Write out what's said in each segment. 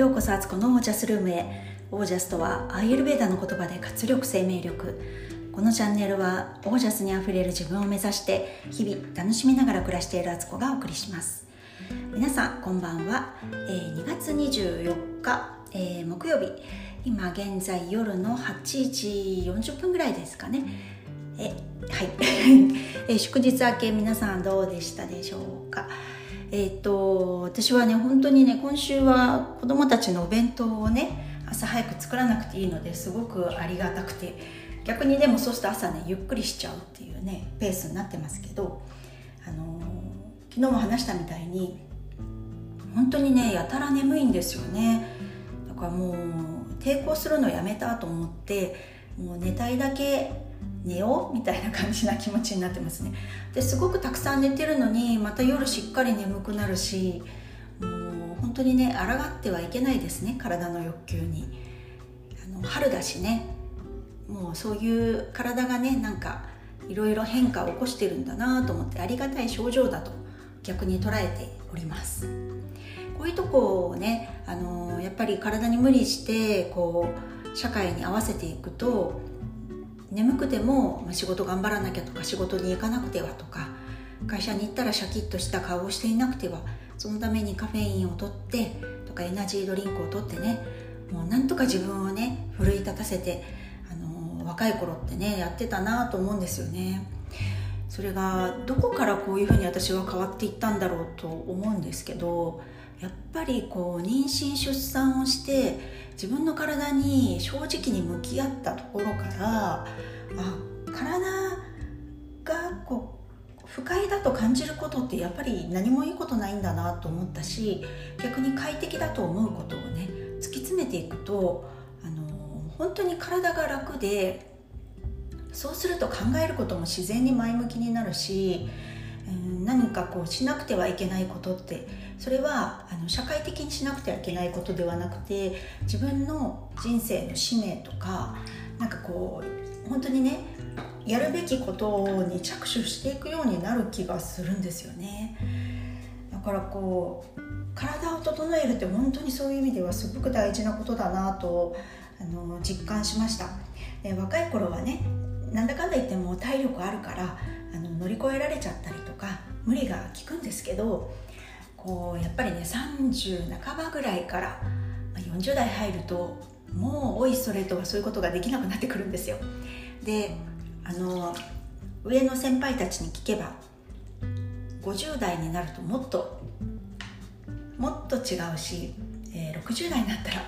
ようこそアツコのオージャスルームへ。オージャスとはアイユルベーダの言葉で活力生命力。このチャンネルはオージャスにあふれる自分を目指して日々楽しみながら暮らしているアツコがお送りします。皆さんこんばんは、えー、2月24日、えー、木曜日。今現在夜の8時40分ぐらいですかね。えはい。え祝日明け皆さんどうでしたでしょうか？えっ、と私はね本当にね今週は子供たちのお弁当をね朝早く作らなくていいのですごくありがたくて逆にでもそうすると朝ねゆっくりしちゃうっていうねペースになってますけど、あのー、昨日も話したみたいに本当にねやたら眠いんですよね。だからもう抵抗するのやめたと思ってもう寝たいだけ寝ようみたいな感じな気持ちになってますね。ですごくたくさん寝てるのにまた夜しっかり眠くなるしもう本当にね抗ってはいけないですね体の欲求に。あの春だしね。もうそういう体がねなんかいろいろ変化を起こしてるんだなと思ってありがたい症状だと逆に捉えております。こういうとこをねあのやっぱり体に無理してこう社会に合わせていくと眠くても仕事頑張らなきゃとか仕事に行かなくてはとか会社に行ったらシャキッとした顔をしていなくてはそのためにカフェインを取ってとかエナジードリンクを取ってねもうなんとか自分をね奮い立たせて、あのー、若い頃ってねやってたなと思うんですよね。それがどこからこういうふうに私は変わっていったんだろうと思うんですけどやっぱりこう妊娠出産をして自分の体に正直に向き合ったところからあ体がこう不快だと感じることってやっぱり何もいいことないんだなと思ったし逆に快適だと思うことをね突き詰めていくとあの本当に体が楽でそうすると考えることも自然に前向きになるし何かこうしなくてはいけないことってそれはあの社会的にしなくてはいけないことではなくて自分の人生の使命とかなんかこう本当にねやるべきことに着手していくようになる気がするんですよね。だからこう体を整えるって本当にそういう意味ではすごく大事なことだなとあの実感しました。で若い頃はねなんだかんだ言っても体力あるからあの乗り越えられちゃったりとか無理が効くんですけどこうやっぱりね30半ばぐらいから40代入るともうおいそれとはそういうことができなくなってくるんですよ。であの上の先輩たちに聞けば50代になるともっともっと違うし、えー、60代になったら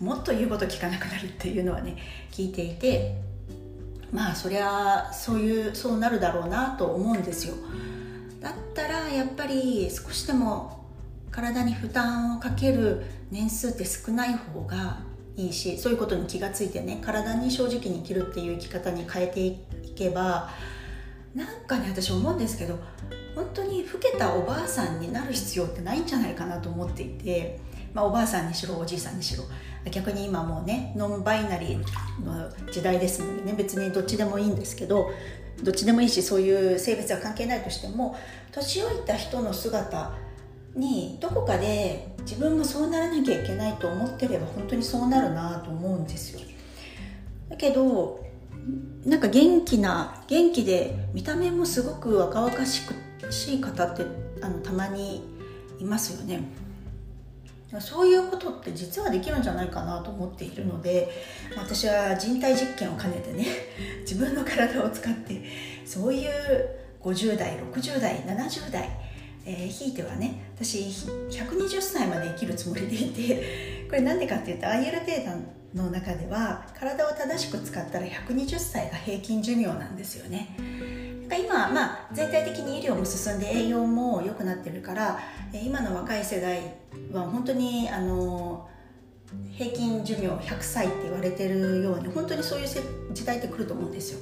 もっと言うこと聞かなくなるっていうのはね聞いていてまあそりゃそういうそうなるだろうなと思うんですよ。だったらやっぱり少しでも体に負担をかける年数って少ない方がいいしそういうことに気がついてね体に正直に生きるっていう生き方に変えていけばなんかね私思うんですけど本当に老けたおばあさんになる必要ってないんじゃないかなと思っていて、まあ、おばあさんにしろおじいさんにしろ逆に今もうねノンバイナリーの時代ですのでね。別にどっちでもいいんですけどどっちでもいいしそういう性別は関係ないとしても年老いた人の姿にどこかで自分もそうならなきゃいけないと思ってれば本当にそうなるなと思うんですよ。だけどなんか元気な元気で見た目もすごく若々しくしい方ってあのたまにいますよね。そういうことって実はできるんじゃないかなと思っているので私は人体実験を兼ねてね自分の体を使ってそういう50代60代70代、えー、ひいてはね私120歳まで生きるつもりでいて これなんでかっていうとアイエルベーダの中では体を正しく使ったら120歳が平均寿命なんですよね。今、まあ、全体的に医療も進んで栄養も良くなってるから今の若い世代は本当にあの平均寿命100歳って言われてるように本当にそういう時代って来ると思うんですよ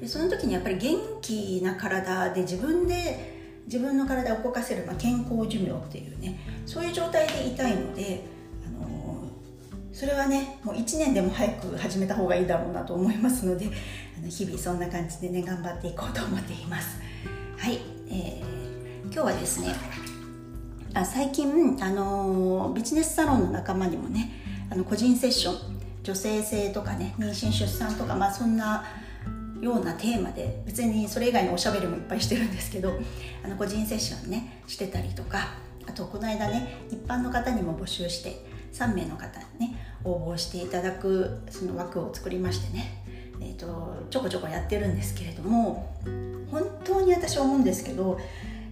でその時にやっぱり元気な体で自分で自分の体を動かせる、まあ、健康寿命っていうねそういう状態でいたいのであのそれはねもう1年でも早く始めた方がいいだろうなと思いますのであの日々そんな感じでね頑張っていこうと思っています。はい、えー、今日はですねあ最近、あのビジネスサロンの仲間にもねあの個人セッション女性性とかね妊娠出産とか、まあ、そんなようなテーマで別にそれ以外のおしゃべりもいっぱいしてるんですけどあの個人セッションねしてたりとかあとこの間ね一般の方にも募集して3名の方にね応募していただくその枠を作りましてね、えーと、ちょこちょこやってるんですけれども本当に私は思うんですけど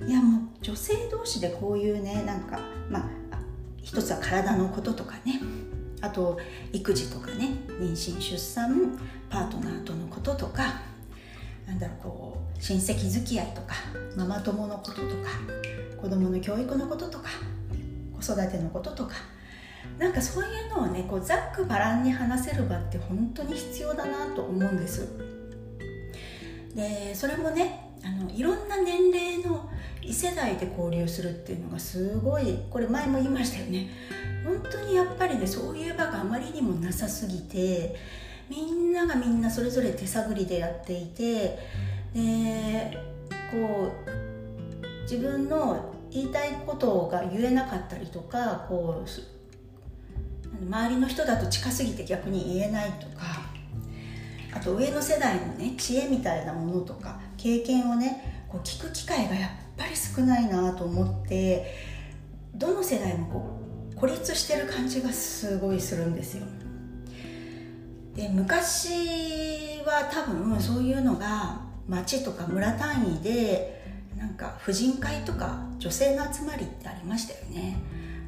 いやもう女性同士でこういうねなんかまあ一つは体のこととかねあと育児とかね妊娠出産パートナーとのこととかなんだろうこう親戚付き合いとかママ友のこととか子供の教育のこととか子育てのこととかなんかそういうのをねこうざっくばらんに話せる場って本当に必要だなと思うんです。でそれもねあのいろんな年齢の異世代で交流するっていうのがすごいこれ前も言いましたよね。本当にやっぱりねそういう場があまりにもなさすぎてみんながみんなそれぞれ手探りでやっていてでこう自分の言いたいことが言えなかったりとかこう周りの人だと近すぎて逆に言えないとかあと上の世代のね知恵みたいなものとか経験をねこう聞く機会がやっぱり少ないなと思ってどの世代もこう孤立してる感じがすごいするんですよ。で昔は多分そういうのが町とか村単位でなんか婦人会とか女性の集まりってありましたよね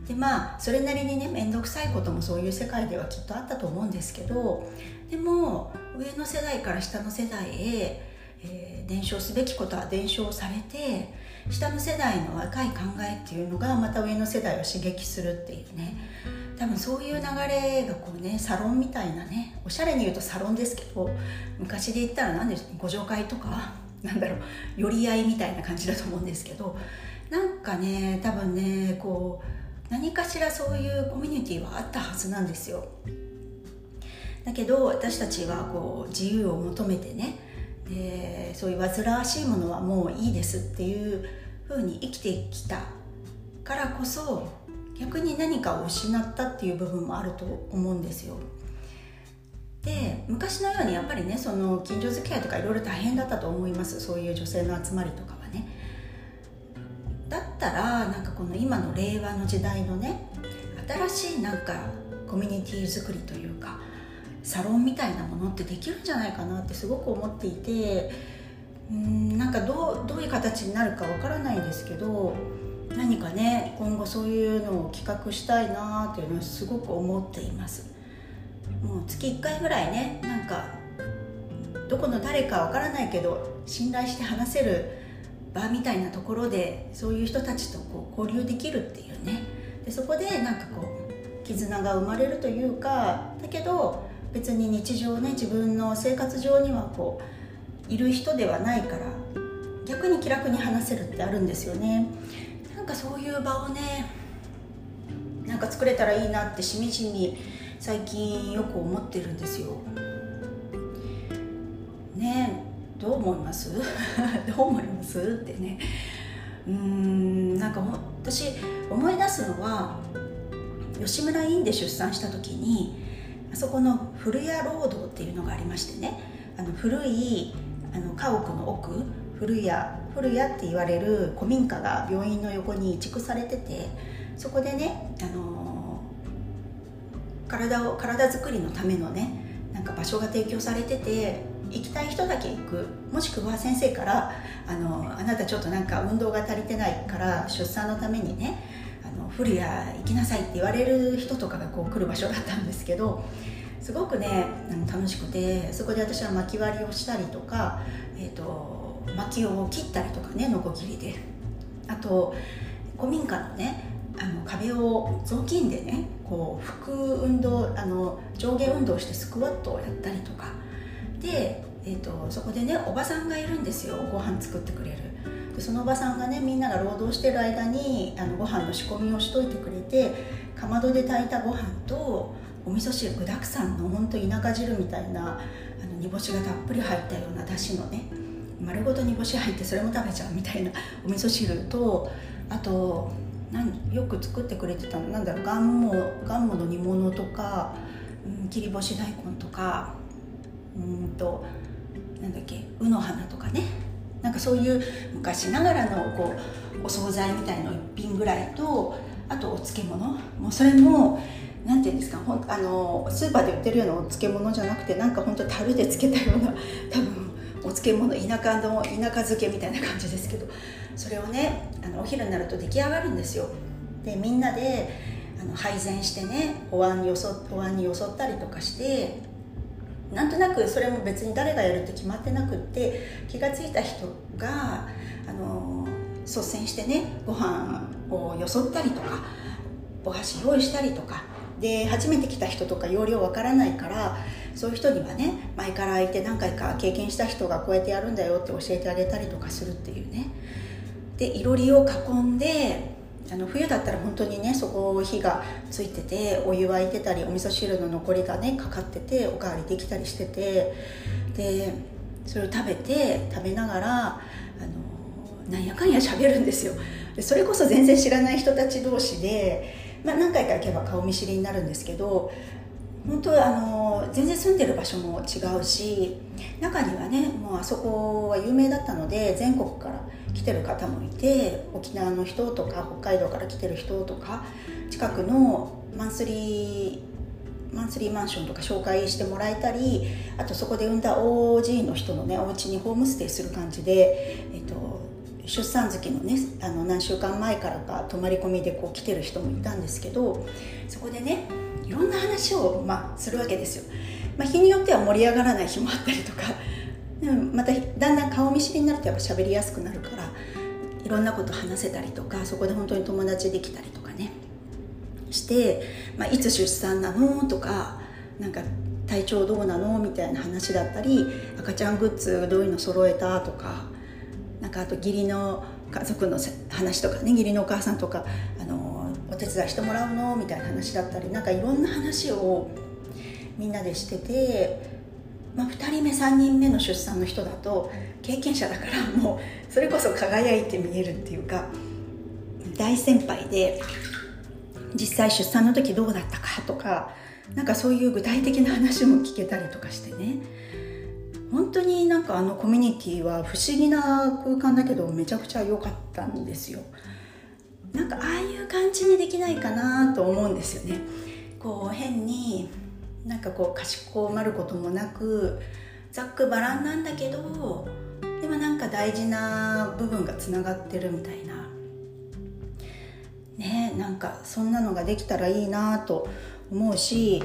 でまあそれなりにね面倒くさいこともそういう世界ではきっとあったと思うんですけどでも上の世代から下の世代へ、えー、伝承すべきことは伝承されて下の世代の若い考えっていうのがまた上の世代を刺激するっていうね。多分そういう流れがこうねサロンみたいなねおしゃれに言うとサロンですけど昔で言ったら何でしょうご助会とかなんだろう寄り合いみたいな感じだと思うんですけどなんかね多分ねこう何かしらそういうコミュニティはあったはずなんですよ。だけど私たちはこう自由を求めてねでそういう煩わしいものはもういいですっていうふうに生きてきたからこそ逆に何かを失ったっていう部分もあると思うんですよ。で昔のようにやっぱりねその近所付き合いとかいろいろ大変だったと思います。そういう女性の集まりとかはね。だったらなんかこの今の令和の時代のね新しいなんかコミュニティ作りというかサロンみたいなものってできるんじゃないかなってすごく思っていてうんなんかどうどういう形になるかわからないですけど何かね今後そういうのを企画したいなっていうのはすごく思っています。もう月1回ぐらいねなんかどこの誰かわからないけど信頼して話せる場みたいなところでそういう人たちとこう交流できるっていうね。でそこでなんかこう絆が生まれるというかだけど別に日常ね自分の生活上にはこういる人ではないから逆に気楽に話せるってあるんですよね。なんかそういう場をねなんか作れたらいいなってしみじみ最近よく思ってるんですよ。ねどう思います？どう思います？ってね。うんなんか私思い出すのは吉村院で出産した時にそこの古谷労働っていうのがありましてね。あの古いあの家屋の奥。古谷古谷って言われる古民家が病院の横に移築されててそこでね、あのー、体を体作りのためのねなんか場所が提供されてて行きたい人だけ行く。もしくは先生からあのあなたちょっとなんか運動が足りてないから出産のためにねの古谷行きなさいって言われる人とかがこう来る場所だったんですけどすごくね楽しくてそこで私は巻き割りをしたりとか、えーと薪を切ったりとかねノコギリで。あと古民家のねあの壁を雑巾でねこう腹運動あの上下運動してスクワットをやったりとか。で、えーと、そこでねおばさんがいるんですよご飯作ってくれる。でそのおばさんがねみんなが労働してる間にあのご飯の仕込みをしといてくれてかまどで炊いたご飯とお味噌汁具だくさんの本当田舎汁みたいなあの煮干しがたっぷり入ったようなだしのね丸ごと煮干し入ってそれも食べちゃうみたいなお味噌汁とあとなんよく作ってくれてたのなんだろうがんもがんもの煮物とか、うん、切り干し大根とかうんとなんだっけ卯の花とかね。なんかそういう昔ながらのこうお惣菜みたいの一品ぐらいとあとお漬物。もうそれもなんていうんですかほんあのスーパーで売ってるようなお漬物じゃなくてなんか本当樽で漬けたような 多分お漬物田舎の田舎漬けみたいな感じですけど。それをねあのお昼になると出来上がるんですよ。でみんなであの配膳してねお椀によそお椀によそったりとかしてなんとなくそれも別に誰がやるって決まってなくって気が付いた人があの率先してねご飯をよそったりとかお箸用意したりとかで初めて来た人とか要領わからないからそういう人にはね前からいて何回か経験した人がこうやってやるんだよって教えてあげたりとかするっていうね。でいろりを囲んであの冬だったら本当にねそこ火がついててお湯沸いてたりお味噌汁の残りがねかかってておかわりできたりしててでそれを食べて食べながらあのなんやかんや喋るんですよ。でそれこそ全然知らない人たち同士で、まあ、何回か行けば顔見知りになるんですけど本当あの全然住んでる場所も違うし中にはねもうあそこは有名だったので全国から来てる方もいて沖縄の人とか北海道から来てる人とか近くのマンスリーマンスリーマンションとか紹介してもらえたりあとそこで産んだ OG の人のねお家にホームステイする感じで、えっと、出産月のねあの何週間前からか泊まり込みでこう来てる人もいたんですけどそこでねいろんな話を、まあ、するわけですよ、まあ、日によっては盛り上がらない日もあったりとか。まただんだん顔見知りになるとやっぱ喋りやすくなるからいろんなこと話せたりとかそこで本当に友達できたりとかね。して、まあ、いつ出産なのとかなんか体調どうなのみたいな話だったり赤ちゃんグッズどういうの揃えたとかなんかあと義理の家族の話とかね義理のお母さんとかあのお手伝いしてもらうの？みたいな話だったりなんかいろんな話をみんなでしててまあ、2人目3人目の出産の人だと経験者だからもうそれこそ輝いて見えるっていうか大先輩で実際出産の時どうだったかとかなんかそういう具体的な話も聞けたりとかしてね。本当になんかあのコミュニティは不思議な空間だけどめちゃくちゃ良かったんですよ。なんかああいう感じにできないかなと思うんですよね。こう変になんかこうかしこまることもなくざっくばらんなんだけどでもなんか大事な部分がつながってるみたいな。ねなんかそんなのができたらいいなと思うし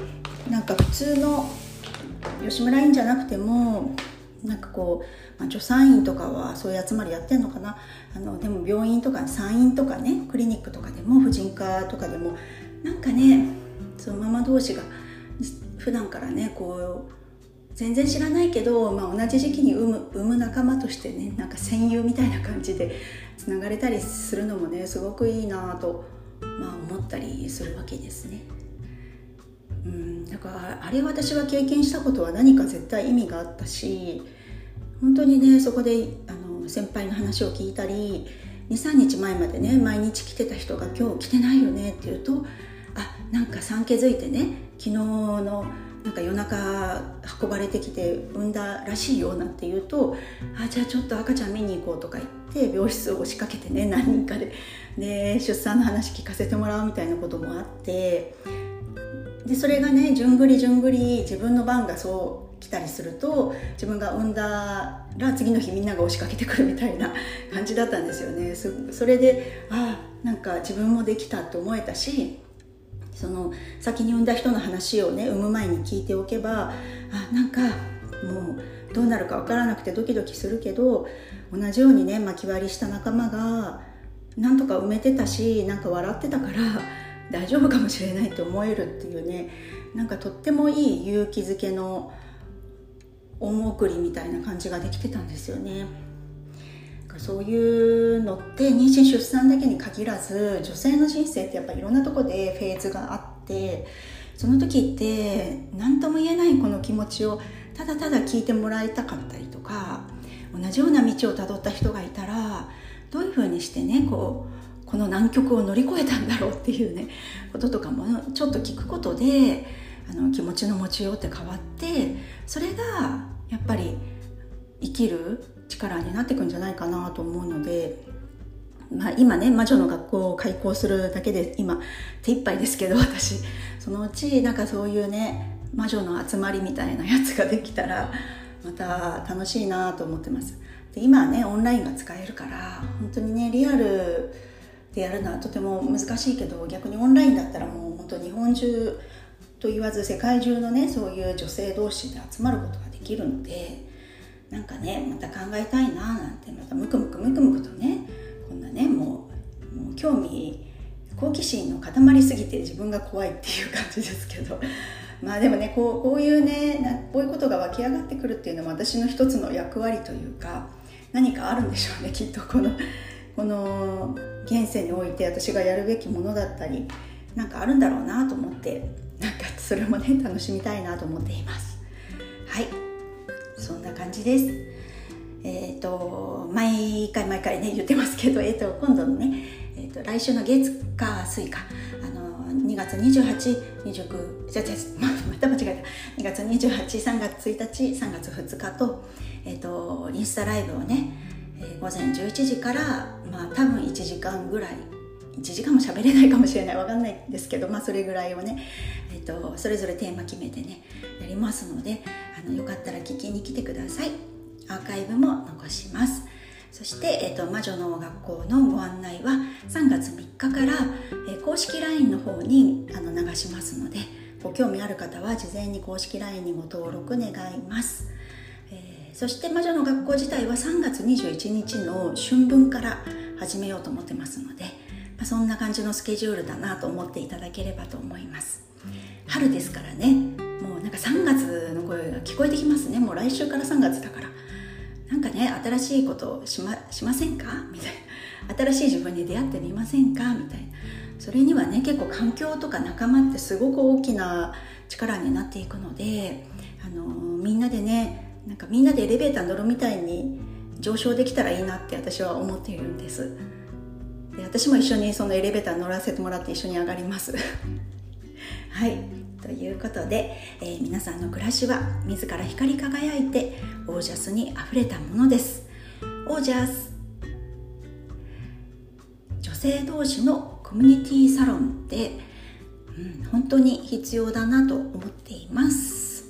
なんか普通の吉村院じゃなくてもなんかこう、まあ、助産院とかはそういう集まりやってんのかな？あのでも病院とか産院とかねクリニックとかでも婦人科とかでもなんかねそのママ同士が普段からねこう全然知らないけど、まあ、同じ時期に産む産む仲間としてねなんか戦友みたいな感じでつながれたりするのもねすごくいいなと、まあ、思ったりするわけですね。うん。だからあれ私が経験したことは何か絶対意味があったし本当にねそこであの先輩の話を聞いたり23日前までね毎日来てた人が「今日来てないよね」って言うとあなんか産気づいてね昨日のなんか夜中運ばれてきて産んだらしいよなんて言うとあじゃあちょっと赤ちゃん見に行こうとか言って病室を押しかけてね何人かでで出産の話聞かせてもらうみたいなこともあってでそれがねじゅんぐりじゅんぐり自分の番がそう来たりすると自分が産んだら次の日みんなが押しかけてくるみたいな 感じだったんですよね。それであなんか自分もできたって思えたしその先に産んだ人の話をね産む前に聞いておけばあなんかもうどうなるか分からなくてドキドキするけど同じようにね巻き割りした仲間がなんとか埋めてたしなんか笑ってたから大丈夫かもしれないって思えるっていうねなんかとってもいい勇気づけの恩送りみたいな感じができてたんですよね。そういうのって妊娠出産だけに限らず女性の人生ってやっぱりいろんなとこでフェーズがあってその時って何とも言えないこの気持ちをただただ聞いてもらいたかったりとか同じような道をたどった人がいたらどういうふうにしてねこうこの難局を乗り越えたんだろうっていうねこととかもちょっと聞くことであの気持ちの持ちようって変わってそれがやっぱり生きる力になっていくんじゃないかなと思うので、まあ、今ね魔女の学校を開校するだけで今手一杯ですけど私。そのうちなんかそういうね魔女の集まりみたいなやつができたらまた楽しいなと思ってます。で今ねオンラインが使えるから本当にねリアルでやるのはとても難しいけど逆にオンラインだったらもう本当日本中と言わず世界中のねそういう女性同士で集まることができるのでなんかねまた考えたいななんてまたムクムクムクムクとねこんなねもうもう興味好奇心の塊すぎて自分が怖いっていう感じですけど。まあでもねこうこういうねこういうことが湧き上がってくるっていうのも私の一つの役割というか何かあるんでしょうねきっとこのこの現世において私がやるべきものだったりなんかあるんだろうなと思ってなんかそれもね楽しみたいなと思っています。はい。そんな感じです。えっ、ー、と毎回毎回ね言ってますけど、えーと、今度のね、えーと、来週の月火水かあの2月2829じゃじゃまた間違えた。2月283月1日3月2日と,、えーと、インスタライブをね、えー、午前11時からまあ多分1時間ぐらい1時間も喋れないかもしれないわかんないんですけど、まあ、それぐらいをね、えーと、それぞれテーマ決めてねやりますのであのよかったら聞きに来てください。アーカイブも残します。そして、えーと、魔女の学校のご案内は3月3日から、えー、公式 LINE の方にあの流しますのでご興味ある方は事前に公式 LINE にご登録願います、そして魔女の学校自体は3月21日の春分から始めようと思ってますのでまあ、そんな感じのスケジュールだなと思っていただければと思います。春ですからね。もうなんか3月の声が聞こえてきますね。もう来週から3月だから。なんかね新しいことしましませんか？みたいな。新しい自分に出会ってみませんか？みたいな。それにはね結構環境とか仲間ってすごく大きな力になっていくのであのみんなでねなんかみんなでエレベーター乗るみたいに上昇できたらいいなって私は思っているんです。で私も一緒にそのエレベーター乗らせてもらって一緒に上がります。はい。ということで、えー、皆さんの暮らしは自ら光り輝いてオージャスにあふれたものです。オージャス。女性同士のコミュニティサロンで、うん、本当に必要だなと思っています。